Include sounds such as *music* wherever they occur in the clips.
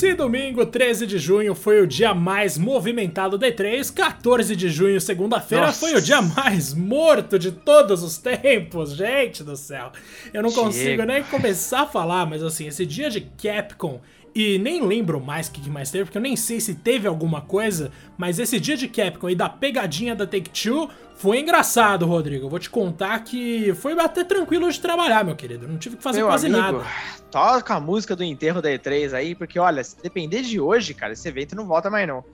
Se domingo, 13 de junho, foi o dia mais movimentado da E3, 14 de junho, segunda-feira, foi o dia mais morto de todos os *laughs* tempos, gente do céu. Eu não consigo nem começar a falar, mas assim, esse dia de Capcom e nem lembro mais o que mais teve, porque eu nem sei se teve alguma coisa, mas esse dia de Capcom e da pegadinha da Take-Two foi engraçado, Rodrigo. Eu vou te contar que foi até tranquilo de trabalhar, meu querido. Não tive que fazer meu quase amigo, nada. Toca a música do enterro da E3 aí, porque olha, se depender de hoje, cara, esse evento não volta mais não.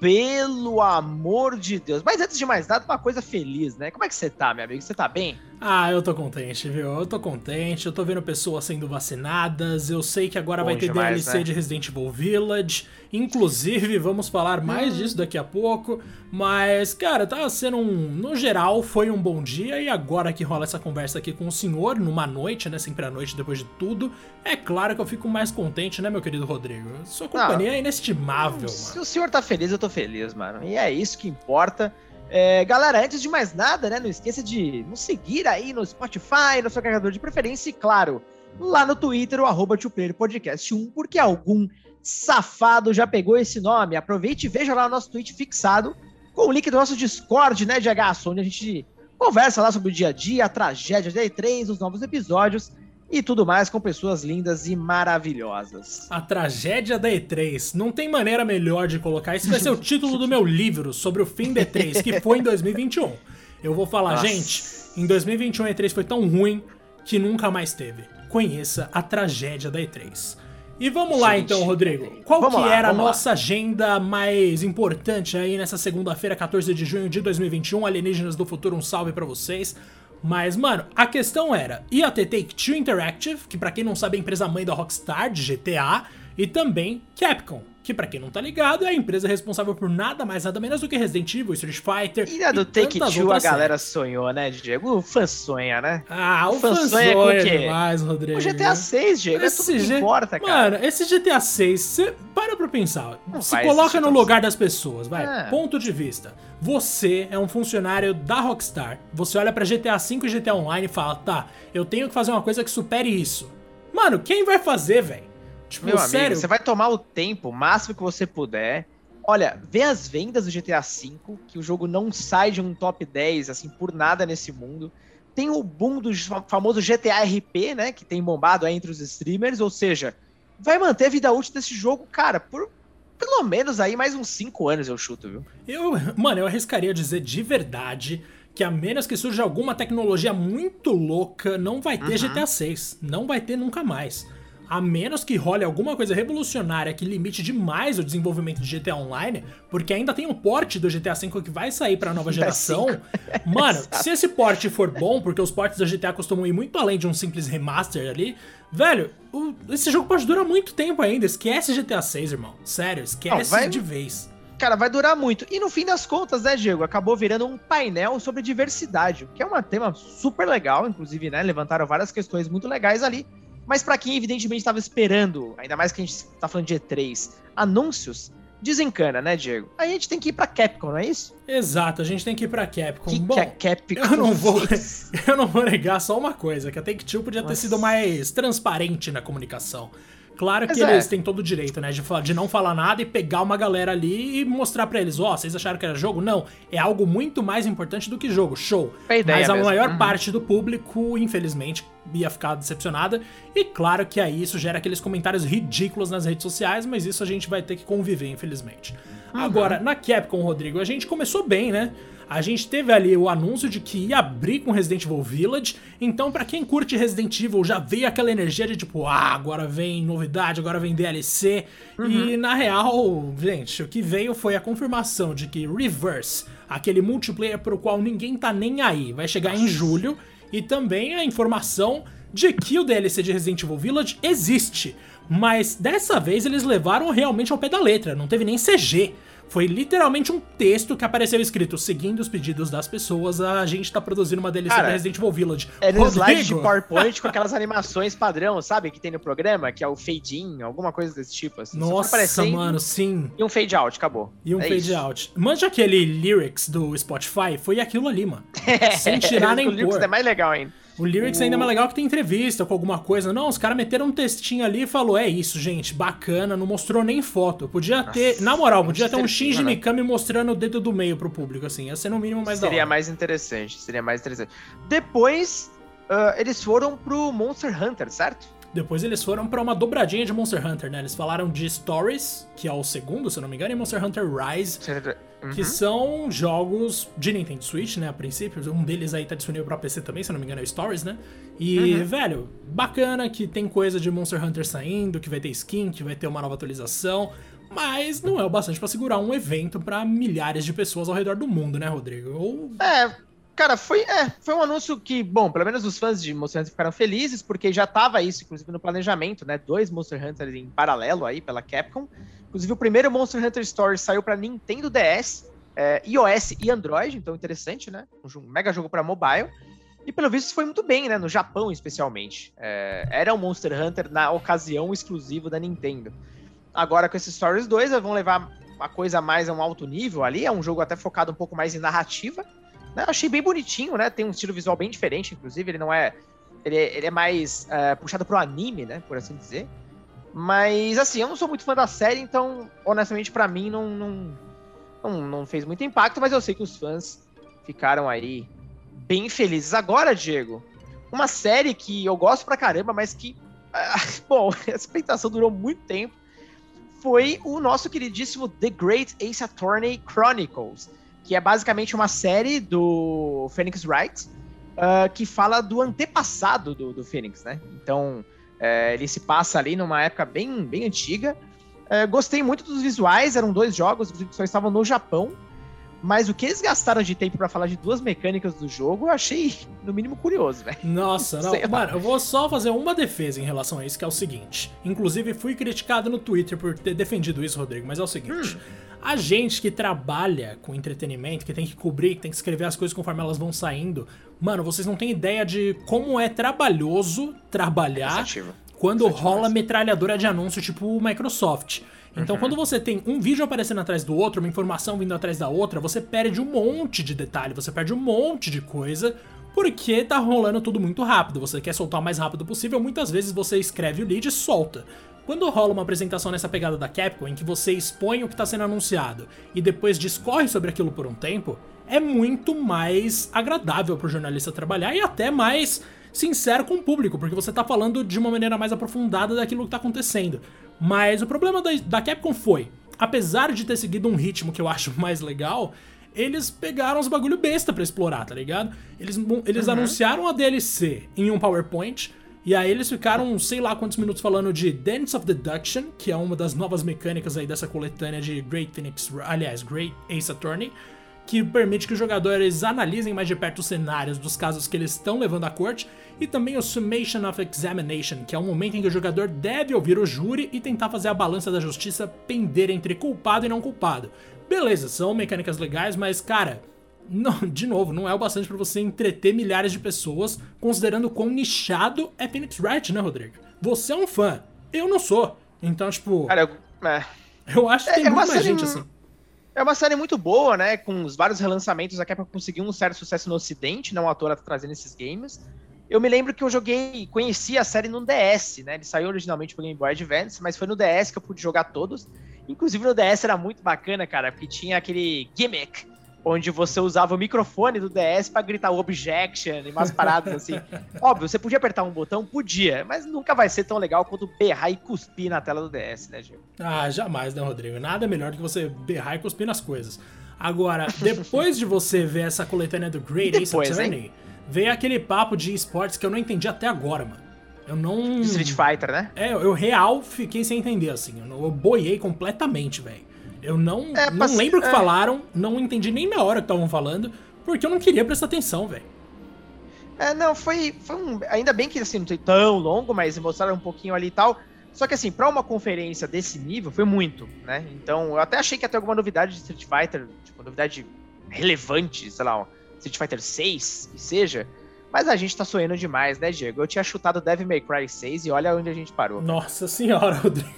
Pelo amor de Deus. Mas antes de mais nada, uma coisa feliz, né? Como é que você tá, meu amigo? Você tá bem? Ah, eu tô contente, viu? Eu tô contente, eu tô vendo pessoas sendo vacinadas, eu sei que agora Bom vai ter demais, DLC né? de Resident Evil Village, inclusive vamos falar mais Hum. disso daqui a pouco, mas, cara, tá sendo um... No geral, foi um bom dia, e agora que rola essa conversa aqui com o senhor, numa noite, né, sempre à noite, depois de tudo, é claro que eu fico mais contente, né, meu querido Rodrigo? Sua companhia é inestimável, Se mano. o senhor tá feliz, eu tô feliz, mano. E é isso que importa. É, galera, antes de mais nada, né, não esqueça de nos seguir aí no Spotify, no seu carregador de preferência e, claro, lá no Twitter, o arroba Podcast 1, porque algum safado já pegou esse nome. Aproveite e veja lá o nosso tweet fixado com o link do nosso Discord, né, de HSO, onde a gente conversa lá sobre o dia a dia, a tragédia da E3, os novos episódios e tudo mais com pessoas lindas e maravilhosas. A tragédia da E3. Não tem maneira melhor de colocar. Esse vai ser o título do meu livro sobre o fim da E3, que foi em 2021. Eu vou falar, Nossa. gente, em 2021 a E3 foi tão ruim que nunca mais teve. Conheça a tragédia da E3. E vamos lá então, Rodrigo. Qual vamos que lá, era a vamos lá. nossa agenda mais importante aí nessa segunda-feira, 14 de junho de 2021? Alienígenas do Futuro, um salve pra vocês. Mas, mano, a questão era, ia ter Take-Two Interactive, que pra quem não sabe é a empresa mãe da Rockstar, de GTA, e também Capcom, que pra quem não tá ligado é a empresa responsável por nada mais nada menos do que Resident Evil, Street Fighter E a do Take Two a galera sonhou, né, Diego? O fã sonha, né? Ah, o fã fã sonha com o sonha quê? demais, Rodrigo. O GTA 6, Diego, é tudo que G- importa, cara. Mano, esse GTA 6, você para pra pensar. Não se coloca no assim. lugar das pessoas, vai. É. Ponto de vista. Você é um funcionário da Rockstar. Você olha pra GTA V e GTA Online e fala: tá, eu tenho que fazer uma coisa que supere isso. Mano, quem vai fazer, velho? Tipo, Meu sério. amigo, você vai tomar o tempo máximo que você puder. Olha, vê as vendas do GTA V, que o jogo não sai de um top 10, assim, por nada nesse mundo. Tem o boom do fa- famoso GTA RP, né, que tem bombado aí entre os streamers, ou seja, vai manter a vida útil desse jogo, cara, por pelo menos aí mais uns 5 anos eu chuto, viu? Eu, mano, eu arriscaria dizer de verdade que a menos que surja alguma tecnologia muito louca, não vai ter Uhum. GTA 6. Não vai ter nunca mais. A menos que role alguma coisa revolucionária que limite demais o desenvolvimento de GTA Online, porque ainda tem um porte do GTA V que vai sair pra nova geração. *laughs* Mano, se esse porte for bom, porque os portes da GTA costumam ir muito além de um simples remaster ali, velho, o- esse jogo pode durar muito tempo ainda. Esquece GTA 6, irmão. Sério, esquece Não, vai- de vez. Cara, vai durar muito. E no fim das contas, né, Diego, acabou virando um painel sobre diversidade, que é um tema super legal, inclusive, né, levantaram várias questões muito legais ali. Mas pra quem evidentemente estava esperando, ainda mais que a gente tá falando de E3, anúncios, desencana, né, Diego? Aí a gente tem que ir pra Capcom, não é isso? Exato, a gente tem que ir pra Capcom. Que, Bom, que a Capcom eu não vou- *laughs* eu não vou negar só uma coisa, que a Take-Two podia ter Nossa. sido mais transparente na comunicação. Claro que Mas é. eles têm todo o direito, né, de, de não falar nada e pegar uma galera ali e mostrar pra eles, ó, vocês acharam que era jogo? Não, é algo muito mais importante do que jogo, show. É a Mas a mesmo. maior Uhum. parte do público, infelizmente, ia ficar decepcionada. E claro que aí isso gera aqueles comentários ridículos nas redes sociais, mas isso a gente vai ter que conviver, infelizmente. Uhum. Agora, na Capcom, Rodrigo, a gente começou bem, né? A gente teve ali o anúncio de que ia abrir com Resident Evil Village, então pra quem curte Resident Evil já veio aquela energia de tipo, ah, agora vem novidade, agora vem DLC. Uhum. E na real, gente, o que veio foi a confirmação de que Reverse, aquele multiplayer pro qual ninguém tá nem aí, vai chegar em julho, e também a informação de que o DLC de Resident Evil Village existe. Mas dessa vez eles levaram realmente ao pé da letra, não teve nem CG. Foi literalmente um texto que apareceu escrito: seguindo os pedidos das pessoas, a gente tá produzindo uma DLC Cara, pra Resident Evil Village. Era um slide de PowerPoint com aquelas animações padrão, sabe? Que tem no programa, que é o fade in, alguma coisa desse tipo. Assim. Nossa, mano, sim. E um fade out, acabou. E um É fade isso. out. Manja aquele lyrics do Spotify? Foi aquilo ali, mano. *laughs* Sem tirar nem o Lyrics é mais legal ainda. O Lyrics ainda é mais legal que tem entrevista com alguma coisa. Não, os caras meteram um textinho ali e falou: é isso, gente, bacana, não mostrou nem foto. Podia ter, Nossa, na moral, podia ter um Shinji né? Mikami mostrando o dedo do meio pro público, assim. Ia ser no mínimo mais Seria mais interessante, seria mais interessante. Depois, uh, eles foram pro Monster Hunter, certo? Depois eles foram para uma dobradinha de Monster Hunter, né? Eles falaram de Stories, que é o segundo, se eu não me engano, e Monster Hunter Rise, uhum. que são jogos de Nintendo Switch, né? A princípio. Um deles aí tá disponível pra PC também, se eu não me engano, é Stories, né? E, uhum. velho, bacana que tem coisa de Monster Hunter saindo, que vai ter skin, que vai ter uma nova atualização. Mas não é o bastante para segurar um evento para milhares de pessoas ao redor do mundo, né, Rodrigo? Ou... É, Cara, foi, é, foi um anúncio que, bom, pelo menos os fãs de Monster Hunter ficaram felizes, porque já tava isso, inclusive, no planejamento, né? Dois Monster Hunter em paralelo aí pela Capcom. Inclusive, o primeiro Monster Hunter Stories saiu para Nintendo DS, é, iOS e Android, então interessante, né? Um, mega jogo para mobile. E pelo visto foi muito bem, né? No Japão, especialmente. É, era um Monster Hunter na ocasião exclusivo da Nintendo. Agora com esse Stories 2, vão levar a coisa mais a um alto nível ali. É um jogo até focado um pouco mais em narrativa. Né? Achei bem bonitinho, né? Tem um estilo visual bem diferente, inclusive. Ele não é. Ele, é, ele é mais uh, puxado pro anime, né? Por assim dizer. Mas, assim, eu não sou muito fã da série, então, honestamente, para mim, não, não, não, não, fez muito impacto, mas eu sei que os fãs ficaram aí bem felizes. Agora, Diego, uma série que eu gosto pra caramba, mas que, uh, *laughs* bom, *laughs* a expectação durou muito tempo, foi o nosso queridíssimo The Great Ace Attorney Chronicles que é basicamente uma série do Phoenix Wright, uh, que fala do antepassado do, do Phoenix, né? Então, uh, ele se passa ali numa época bem, bem antiga. Uh, gostei muito dos visuais, eram dois jogos que só estavam no Japão, mas o que eles gastaram de tempo para falar de duas mecânicas do jogo, eu achei, no mínimo, curioso, velho. Nossa, *laughs* não. Mano, eu vou só fazer uma defesa em relação a isso, que é o seguinte. Inclusive, fui criticado no Twitter por ter defendido isso, Rodrigo, mas é o seguinte. Hum. A gente que trabalha com entretenimento, que tem que cobrir, que tem que escrever as coisas conforme elas vão saindo, mano, vocês não têm ideia de como é trabalhoso trabalhar quando rola metralhadora de anúncio tipo o Microsoft. Então, uhum. quando você tem um vídeo aparecendo atrás do outro, uma informação vindo atrás da outra, você perde um monte de detalhe, você perde um monte de coisa, porque tá rolando tudo muito rápido. Você quer soltar o mais rápido possível, muitas vezes você escreve o lead e solta. Quando rola uma apresentação nessa pegada da Capcom, em que você expõe o que está sendo anunciado e depois discorre sobre aquilo por um tempo, é muito mais agradável para o jornalista trabalhar e até mais sincero com o público, porque você está falando de uma maneira mais aprofundada daquilo que está acontecendo. Mas o problema da, da Capcom foi, apesar de ter seguido um ritmo que eu acho *laughs* mais legal, eles pegaram os bagulho besta para explorar, tá ligado? Eles, eles uhum. anunciaram a DLC em um PowerPoint, e aí eles ficaram sei lá quantos minutos falando de Dance of Deduction, que é uma das novas mecânicas aí dessa coletânea de Great Phoenix, aliás, Great Ace Attorney, que permite que os jogadores analisem mais de perto os cenários dos casos que eles estão levando à corte, e também o Summation of Examination, que é um momento em que o jogador deve ouvir o júri e tentar fazer a balança da justiça pender entre culpado e não culpado. Beleza, são mecânicas legais, mas cara, não, *laughs* de novo, não é o bastante para você entreter milhares de pessoas, considerando quão nichado é Phoenix Wright, né, Rodrigo? Você é um fã, eu não sou. Então, tipo. Cara, eu, é. eu acho que é, tem é muita série, gente assim. É uma série muito boa, né? Com os vários relançamentos, a Capcom conseguiu um certo sucesso no ocidente, não a toa tá trazendo esses games. Eu me lembro que eu joguei, conheci a série no DS, né? Ele saiu originalmente pro Game Boy Advance, mas foi no DS que eu pude jogar todos. Inclusive no DS era muito bacana, cara, porque tinha aquele gimmick onde você usava o microfone do DS para gritar objection e umas paradas assim. *laughs* Óbvio, você podia apertar um botão? Podia, mas nunca vai ser tão legal quanto berrar e cuspir na tela do DS, né, Gil? Ah, jamais, né, Rodrigo? Nada melhor do que você berrar e cuspir nas coisas. Agora, depois de você ver essa coletânea do Great depois, Ace Attorney, hein? veio aquele papo de esportes que eu não entendi até agora, mano. Eu não. Street Fighter, né? É, eu real fiquei sem entender, assim. Eu, eu boiei completamente, velho. Eu não, é, não lembro o que é. falaram, não entendi nem na hora que estavam falando, porque eu não queria prestar atenção, velho. É, não, foi, foi um, ainda bem que assim, não foi tão longo, mas mostraram um pouquinho ali e tal. Só que assim, para uma conferência desse nível, foi muito, né? Então, eu até achei que ia ter alguma novidade de Street Fighter, tipo, novidade relevante, sei lá, Street Fighter 6, que seja. Mas a gente tá sonhando demais, né, Diego? Eu tinha chutado Devil May Cry 6 e olha onde a gente parou. Nossa senhora, *laughs* Rodrigo.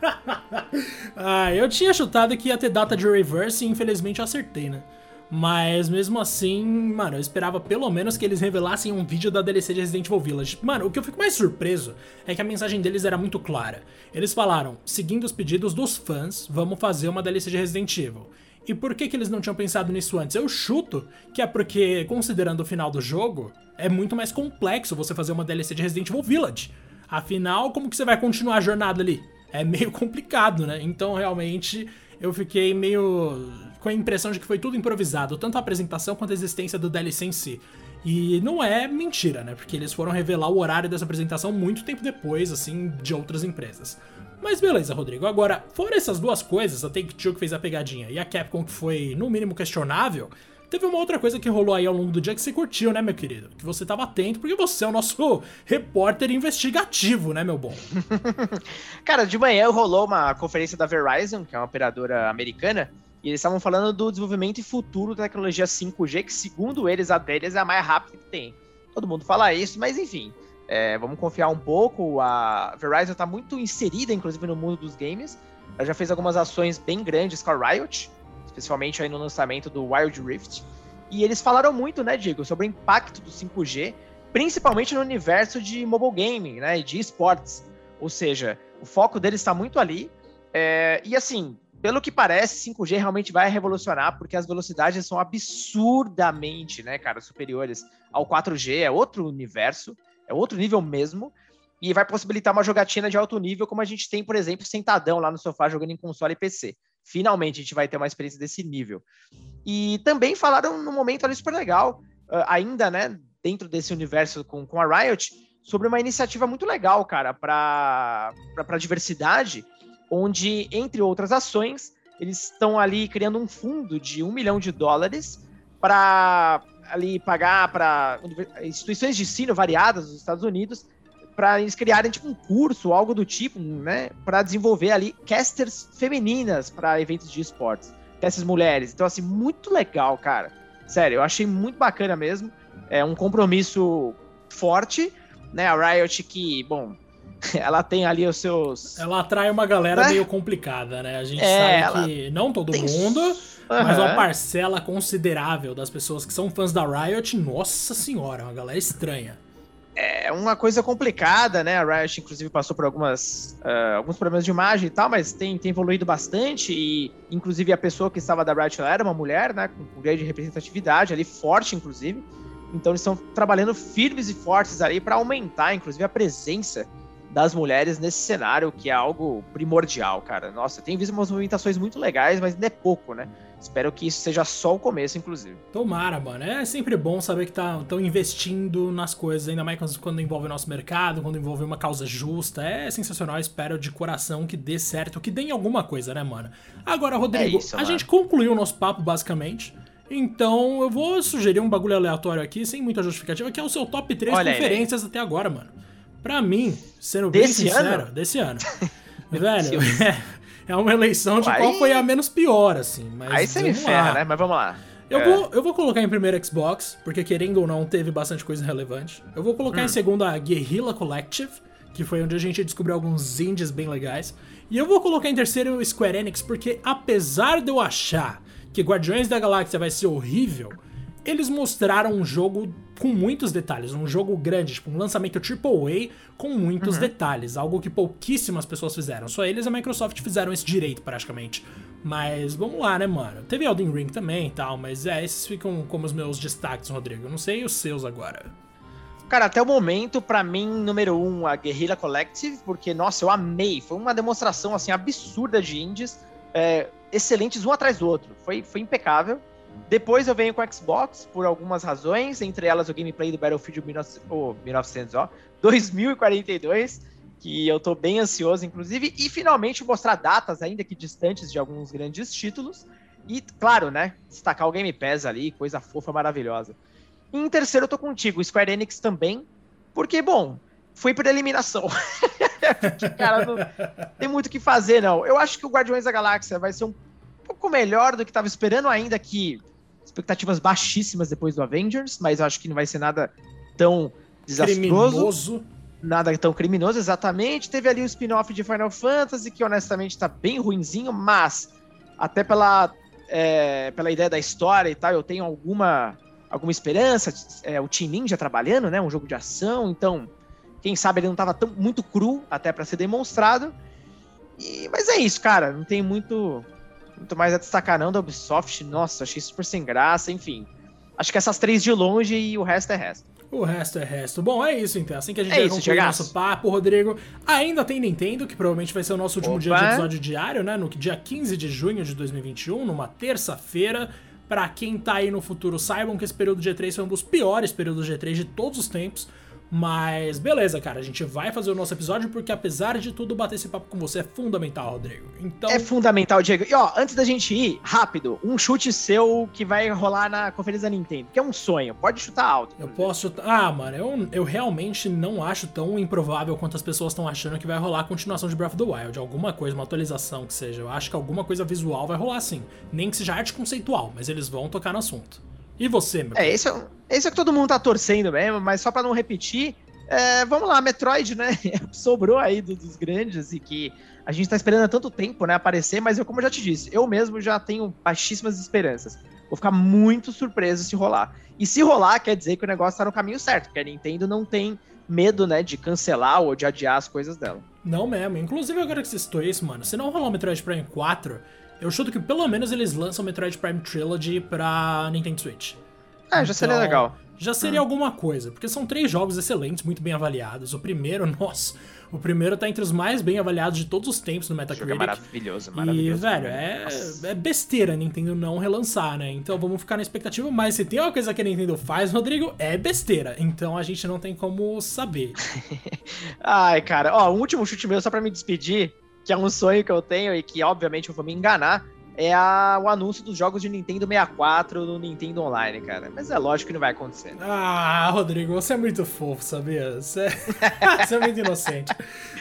*laughs* ah, eu tinha chutado que ia ter data de reverse e infelizmente eu acertei, né? Mas mesmo assim, mano, eu esperava pelo menos que eles revelassem um vídeo da DLC de Resident Evil Village. Mano, o que eu fico mais surpreso é que a mensagem deles era muito clara. Eles falaram: seguindo os pedidos dos fãs, vamos fazer uma DLC de Resident Evil. E por que, que eles não tinham pensado nisso antes? Eu chuto que é porque, considerando o final do jogo, é muito mais complexo você fazer uma DLC de Resident Evil Village. Afinal, como que você vai continuar a jornada ali? É meio complicado, né? Então, realmente, eu fiquei meio com a impressão de que foi tudo improvisado, tanto a apresentação quanto a existência do DLC em si. E não é mentira, né? Porque eles foram revelar o horário dessa apresentação muito tempo depois, assim, de outras empresas. Mas beleza, Rodrigo. Agora, fora essas duas coisas, a Take-Two que fez a pegadinha e a Capcom que foi, no mínimo, questionável, Teve uma outra coisa que rolou aí ao longo do dia que você curtiu, né, meu querido? Que você tava atento, porque você é o nosso *laughs* repórter investigativo, né, meu bom? *laughs* Cara, de manhã rolou uma conferência da Verizon, que é uma operadora americana, e eles estavam falando do desenvolvimento e futuro da tecnologia 5G, que segundo eles, a deles é a mais rápida que tem. Todo mundo fala isso, mas enfim, é, vamos confiar um pouco. A Verizon está muito inserida, inclusive, no mundo dos games. Ela já fez algumas ações bem grandes com a Riot, especialmente aí no lançamento do Wild Rift. E eles falaram muito, né, Diego, sobre o impacto do 5G, principalmente no universo de mobile gaming, né, de esportes. Ou seja, o foco deles está muito ali. É, e assim, pelo que parece, 5G realmente vai revolucionar, porque as velocidades são absurdamente, né, cara, superiores ao 4G, é outro universo é outro nível mesmo, e vai possibilitar uma jogatina de alto nível, como a gente tem, por exemplo, sentadão lá no sofá jogando em console e PC. Finalmente a gente vai ter uma experiência desse nível. E também falaram num momento ali super legal, uh, ainda, né, dentro desse universo com, com a Riot, sobre uma iniciativa muito legal, cara, para a diversidade, onde, entre outras ações, eles estão ali criando um fundo de um milhão de dólares para ali pagar para instituições de ensino variadas dos Estados Unidos para eles criarem tipo um curso, algo do tipo, né, para desenvolver ali casters femininas para eventos de esportes, casters mulheres. Então assim, muito legal, cara. Sério, eu achei muito bacana mesmo. É um compromisso forte, né? A Riot que, bom, *laughs* ela tem ali os seus. Ela atrai uma galera né? meio complicada, né? A gente é, sabe que não todo mundo, Uhum. Mas uma parcela considerável das pessoas que são fãs da Riot, nossa senhora, uma galera estranha. É uma coisa complicada, né? A Riot, inclusive, passou por algumas, uh, alguns problemas de imagem e tal, mas tem, tem evoluído bastante. E, inclusive, a pessoa que estava da Riot era uma mulher, né? Com, grande representatividade, ali, forte, inclusive. Então, eles estão trabalhando firmes e fortes ali para aumentar, inclusive, a presença das mulheres nesse cenário, que é algo primordial, cara. Nossa, tem visto umas movimentações muito legais, mas ainda é pouco, né? Espero que isso seja só o começo, inclusive. Tomara, mano. É sempre bom saber que estão tá, investindo nas coisas, ainda mais quando envolve o nosso mercado, quando envolve uma causa justa. É sensacional. Espero de coração que dê certo, que dê em alguma coisa, né, mano? Agora, Rodrigo, é isso, a gente concluiu o nosso papo, basicamente. Então, eu vou sugerir um bagulho aleatório aqui, sem muita justificativa, que é o seu top 3 Olha conferências aí. até agora, mano. Pra mim, sendo desse bem sincero, ano? desse ano. *laughs* velho, *laughs* é, é, uma eleição de aí... qual foi a menos pior, assim. Mas aí você me ferra, né? Mas vamos lá. Eu, é. vou, eu vou colocar em primeiro Xbox, porque querendo ou não, teve bastante coisa relevante. Eu vou colocar hum. em segundo a Guerrilla Collective, que foi onde a gente descobriu alguns indies bem legais. E eu vou colocar em terceiro o Square Enix, porque apesar de eu achar que Guardiões da Galáxia vai ser horrível, eles mostraram um jogo com muitos detalhes, um jogo grande, tipo um lançamento AAA com muitos uhum. detalhes, algo que pouquíssimas pessoas fizeram. Só eles e a Microsoft fizeram esse direito, praticamente. Mas vamos lá, né, mano? Teve Elden Ring também e tal, mas é, esses ficam como os meus destaques, Rodrigo. Eu não sei os seus agora. Cara, até o momento, para mim, número um, a Guerrilla Collective, porque, nossa, eu amei. Foi uma demonstração, assim, absurda de indies, é, excelentes um atrás do outro. Foi, foi impecável. Depois eu venho com o Xbox por algumas razões, entre elas o gameplay do Battlefield 1900, oh, 1900 ó, *laughs* 2042, que eu tô bem ansioso, inclusive, e finalmente mostrar datas, ainda que distantes de alguns grandes títulos. E, claro, né, destacar o Game Pass ali, coisa fofa, maravilhosa. E em terceiro eu tô contigo, Square Enix também, porque, bom, foi por eliminação. *laughs* cara, não tem muito o que fazer, não. Eu acho que o Guardiões da Galáxia vai ser um pouco melhor do que estava esperando, ainda que expectativas baixíssimas depois do Avengers, mas eu acho que não vai ser nada tão desastroso. Criminoso. Nada tão criminoso, exatamente. Teve ali o um spin-off de Final Fantasy, que honestamente tá bem ruinzinho, mas até pela é, pela ideia da história e tal, eu tenho alguma, alguma esperança. É, o Team Ninja trabalhando, né? Um jogo de ação, então, quem sabe ele não estava tão, muito cru até para ser demonstrado. E, mas é isso, cara. Não tem muito, muito mais a destacar, não, da Ubisoft. Nossa, achei super sem graça, enfim. Acho que essas três de longe e o resto é resto. O resto é resto. Bom, é isso então. Assim que a gente é concluir nosso papo, Rodrigo. Ainda tem Nintendo, que provavelmente vai ser o nosso último Opa. dia de episódio diário, né? No dia 15 de junho de 2021, numa terça-feira. Para quem tá aí no futuro, saibam que esse período de E3 foi um dos piores períodos de E3 de todos os tempos. Mas beleza, cara, a gente vai fazer o nosso episódio porque apesar de tudo, bater esse papo com você é fundamental, Rodrigo. Então... É fundamental, Diego. E ó, antes da gente ir, rápido, um chute seu que vai rolar na conferência da Nintendo, que é um sonho. Pode chutar alto. Eu posso chutar. Ah, mano, eu, eu realmente não acho tão improvável quanto as pessoas estão achando que vai rolar a continuação de Breath of the Wild. Alguma coisa, uma atualização que seja. Eu acho que alguma coisa visual vai rolar sim. Nem que seja arte conceitual, mas eles vão tocar no assunto. E você, meu? É, esse é, esse é que todo mundo tá torcendo mesmo, mas só para não repetir, é, vamos lá, Metroid, né? *laughs* Sobrou aí do, dos grandes e que a gente tá esperando há tanto tempo, né, aparecer, mas eu, como eu já te disse, eu mesmo já tenho baixíssimas esperanças. Vou ficar muito surpreso se rolar. E se rolar, quer dizer que o negócio tá no caminho certo, porque a Nintendo não tem medo, né, de cancelar ou de adiar as coisas dela. Não mesmo. Inclusive, agora que você citou isso, mano, se não rolar o Metroid Prime 4, eu chuto que pelo menos eles lançam o Metroid Prime Trilogy pra Nintendo Switch. É, já então, seria legal. Já seria hum. alguma coisa, porque são três jogos excelentes, muito bem avaliados. O primeiro, *laughs* nossa, o primeiro tá entre os mais bem avaliados de todos os tempos no Metacritic. O jogo é maravilhoso, maravilhoso. E, velho, é, é besteira a Nintendo não relançar, né? Então vamos ficar na expectativa, mas se tem uma coisa que a Nintendo faz, Rodrigo, é besteira. Então a gente não tem como saber. *laughs* Ai, cara, ó, um último chute meu só pra me despedir, que é um sonho que eu tenho e que obviamente eu vou me enganar é a, o anúncio dos jogos de Nintendo 64 no Nintendo Online, cara. Mas é lógico que não vai acontecer. Ah, Rodrigo, você é muito fofo, sabia? Você é, *laughs* você é muito inocente.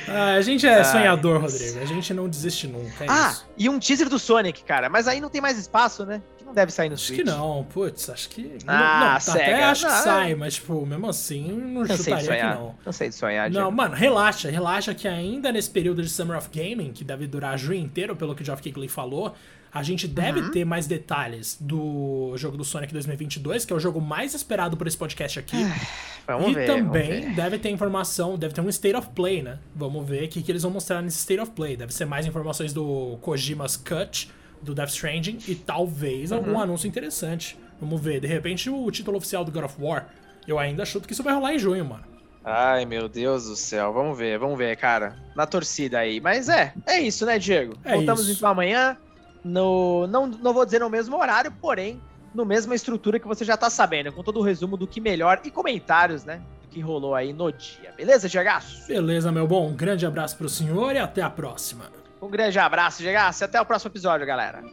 Ah, a gente é sonhador, Rodrigo. A gente não desiste nunca. É ah, isso. e um teaser do Sonic, cara. Mas aí não tem mais espaço, né? Que não deve sair no acho Switch. Acho que não, putz, acho que. Ah, não, cega. até acho não, que sai, mas, tipo, mesmo assim, não, não chutaria que não. Não sei de sonhar, Não, mano, relaxa, relaxa que ainda nesse período de Summer of Gaming, que deve durar junho inteiro, pelo que o Geoff Keighley falou, a gente deve uhum. ter mais detalhes do jogo do Sonic 2022, que é o jogo mais esperado por esse podcast aqui. Vamos e ver, também deve ter informação, deve ter um State of Play, né? Vamos ver o que, que eles vão mostrar nesse State of Play. Deve ser mais informações do Kojima's Cut, do Death Stranding e talvez uhum. algum anúncio interessante. Vamos ver, de repente o título oficial do God of War. Eu ainda chuto que isso vai rolar em junho, mano. Ai, meu Deus do céu. Vamos ver, vamos ver, cara. Na torcida aí. Mas é, é isso, né, Diego? É Voltamos isso. então amanhã no não, não vou dizer no mesmo horário, porém no mesma estrutura que você já tá sabendo, com todo o resumo do que melhor e comentários, né, do que rolou aí no dia. Beleza, Gegaço? Beleza, meu bom. Um grande abraço pro senhor e até a próxima. Um grande abraço, Gegaço, e até o próximo episódio, galera.